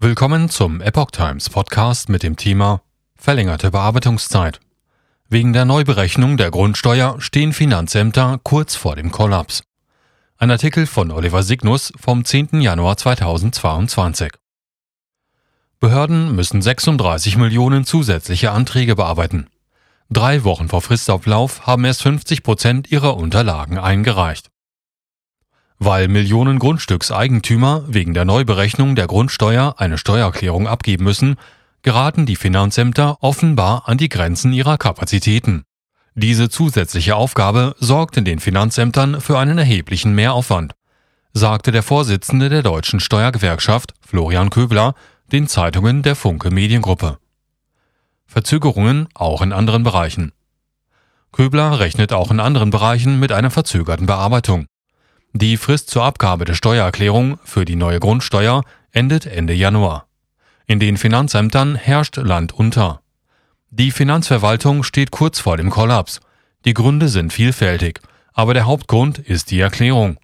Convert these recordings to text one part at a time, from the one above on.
Willkommen zum Epoch Times Podcast mit dem Thema Verlängerte Bearbeitungszeit. Wegen der Neuberechnung der Grundsteuer stehen Finanzämter kurz vor dem Kollaps. Ein Artikel von Oliver Signus vom 10. Januar 2022. Behörden müssen 36 Millionen zusätzliche Anträge bearbeiten. Drei Wochen vor Fristablauf haben erst 50 Prozent ihrer Unterlagen eingereicht. Weil Millionen Grundstückseigentümer wegen der Neuberechnung der Grundsteuer eine Steuererklärung abgeben müssen, geraten die Finanzämter offenbar an die Grenzen ihrer Kapazitäten. Diese zusätzliche Aufgabe sorgt in den Finanzämtern für einen erheblichen Mehraufwand, sagte der Vorsitzende der deutschen Steuergewerkschaft, Florian Köbler, den Zeitungen der Funke Mediengruppe. Verzögerungen auch in anderen Bereichen. Köbler rechnet auch in anderen Bereichen mit einer verzögerten Bearbeitung. Die Frist zur Abgabe der Steuererklärung für die neue Grundsteuer endet Ende Januar. In den Finanzämtern herrscht Land unter. Die Finanzverwaltung steht kurz vor dem Kollaps. Die Gründe sind vielfältig, aber der Hauptgrund ist die Erklärung,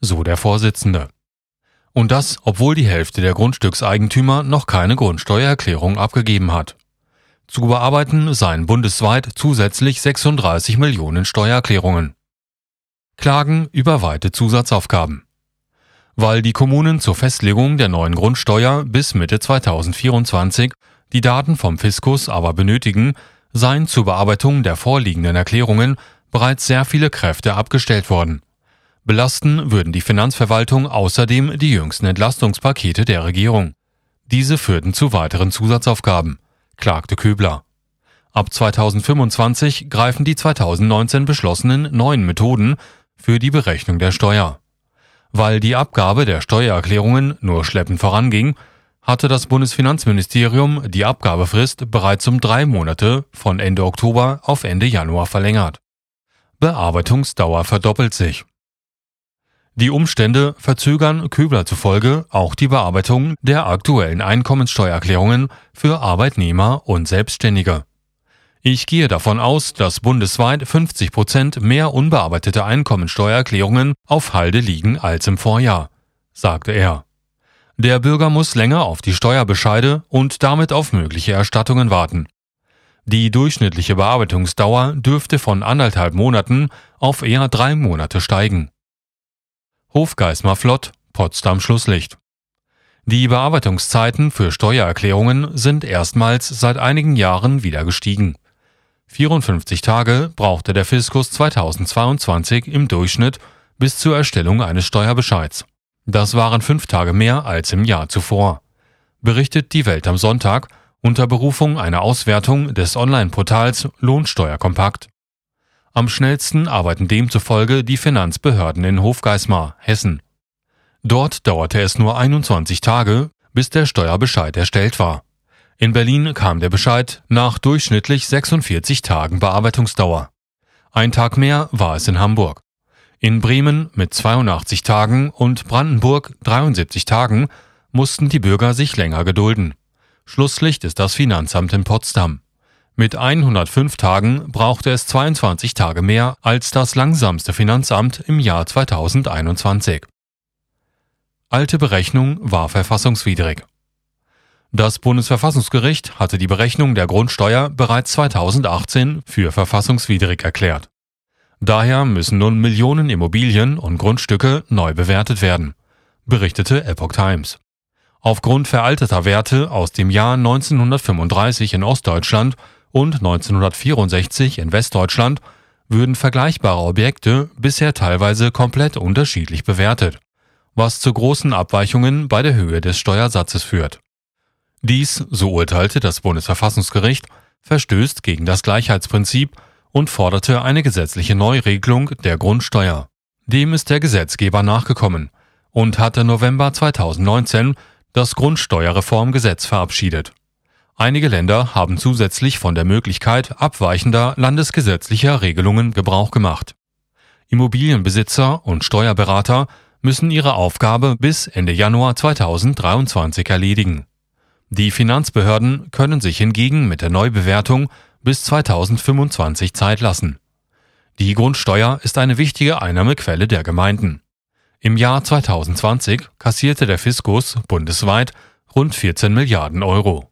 so der Vorsitzende. Und das, obwohl die Hälfte der Grundstückseigentümer noch keine Grundsteuererklärung abgegeben hat. Zu bearbeiten seien bundesweit zusätzlich 36 Millionen Steuererklärungen. Klagen über weite Zusatzaufgaben. Weil die Kommunen zur Festlegung der neuen Grundsteuer bis Mitte 2024 die Daten vom Fiskus aber benötigen, seien zur Bearbeitung der vorliegenden Erklärungen bereits sehr viele Kräfte abgestellt worden. Belasten würden die Finanzverwaltung außerdem die jüngsten Entlastungspakete der Regierung. Diese führten zu weiteren Zusatzaufgaben, klagte Köbler. Ab 2025 greifen die 2019 beschlossenen neuen Methoden für die Berechnung der Steuer. Weil die Abgabe der Steuererklärungen nur schleppend voranging, hatte das Bundesfinanzministerium die Abgabefrist bereits um drei Monate von Ende Oktober auf Ende Januar verlängert. Bearbeitungsdauer verdoppelt sich. Die Umstände verzögern Köbler zufolge auch die Bearbeitung der aktuellen Einkommenssteuererklärungen für Arbeitnehmer und Selbstständige. Ich gehe davon aus, dass bundesweit 50 Prozent mehr unbearbeitete Einkommensteuererklärungen auf Halde liegen als im Vorjahr, sagte er. Der Bürger muss länger auf die Steuerbescheide und damit auf mögliche Erstattungen warten. Die durchschnittliche Bearbeitungsdauer dürfte von anderthalb Monaten auf eher drei Monate steigen. Hofgeismar Flott, Potsdam Schlusslicht. Die Bearbeitungszeiten für Steuererklärungen sind erstmals seit einigen Jahren wieder gestiegen. 54 Tage brauchte der Fiskus 2022 im Durchschnitt bis zur Erstellung eines Steuerbescheids. Das waren fünf Tage mehr als im Jahr zuvor. Berichtet die Welt am Sonntag unter Berufung einer Auswertung des Online-Portals Lohnsteuerkompakt. Am schnellsten arbeiten demzufolge die Finanzbehörden in Hofgeismar, Hessen. Dort dauerte es nur 21 Tage, bis der Steuerbescheid erstellt war. In Berlin kam der Bescheid nach durchschnittlich 46 Tagen Bearbeitungsdauer. Ein Tag mehr war es in Hamburg. In Bremen mit 82 Tagen und Brandenburg 73 Tagen mussten die Bürger sich länger gedulden. Schlusslicht ist das Finanzamt in Potsdam. Mit 105 Tagen brauchte es 22 Tage mehr als das langsamste Finanzamt im Jahr 2021. Alte Berechnung war verfassungswidrig. Das Bundesverfassungsgericht hatte die Berechnung der Grundsteuer bereits 2018 für verfassungswidrig erklärt. Daher müssen nun Millionen Immobilien und Grundstücke neu bewertet werden, berichtete Epoch Times. Aufgrund veralteter Werte aus dem Jahr 1935 in Ostdeutschland und 1964 in Westdeutschland würden vergleichbare Objekte bisher teilweise komplett unterschiedlich bewertet, was zu großen Abweichungen bei der Höhe des Steuersatzes führt. Dies, so urteilte das Bundesverfassungsgericht, verstößt gegen das Gleichheitsprinzip und forderte eine gesetzliche Neuregelung der Grundsteuer. Dem ist der Gesetzgeber nachgekommen und hatte November 2019 das Grundsteuerreformgesetz verabschiedet. Einige Länder haben zusätzlich von der Möglichkeit abweichender landesgesetzlicher Regelungen Gebrauch gemacht. Immobilienbesitzer und Steuerberater müssen ihre Aufgabe bis Ende Januar 2023 erledigen. Die Finanzbehörden können sich hingegen mit der Neubewertung bis 2025 Zeit lassen. Die Grundsteuer ist eine wichtige Einnahmequelle der Gemeinden. Im Jahr 2020 kassierte der Fiskus bundesweit rund 14 Milliarden Euro.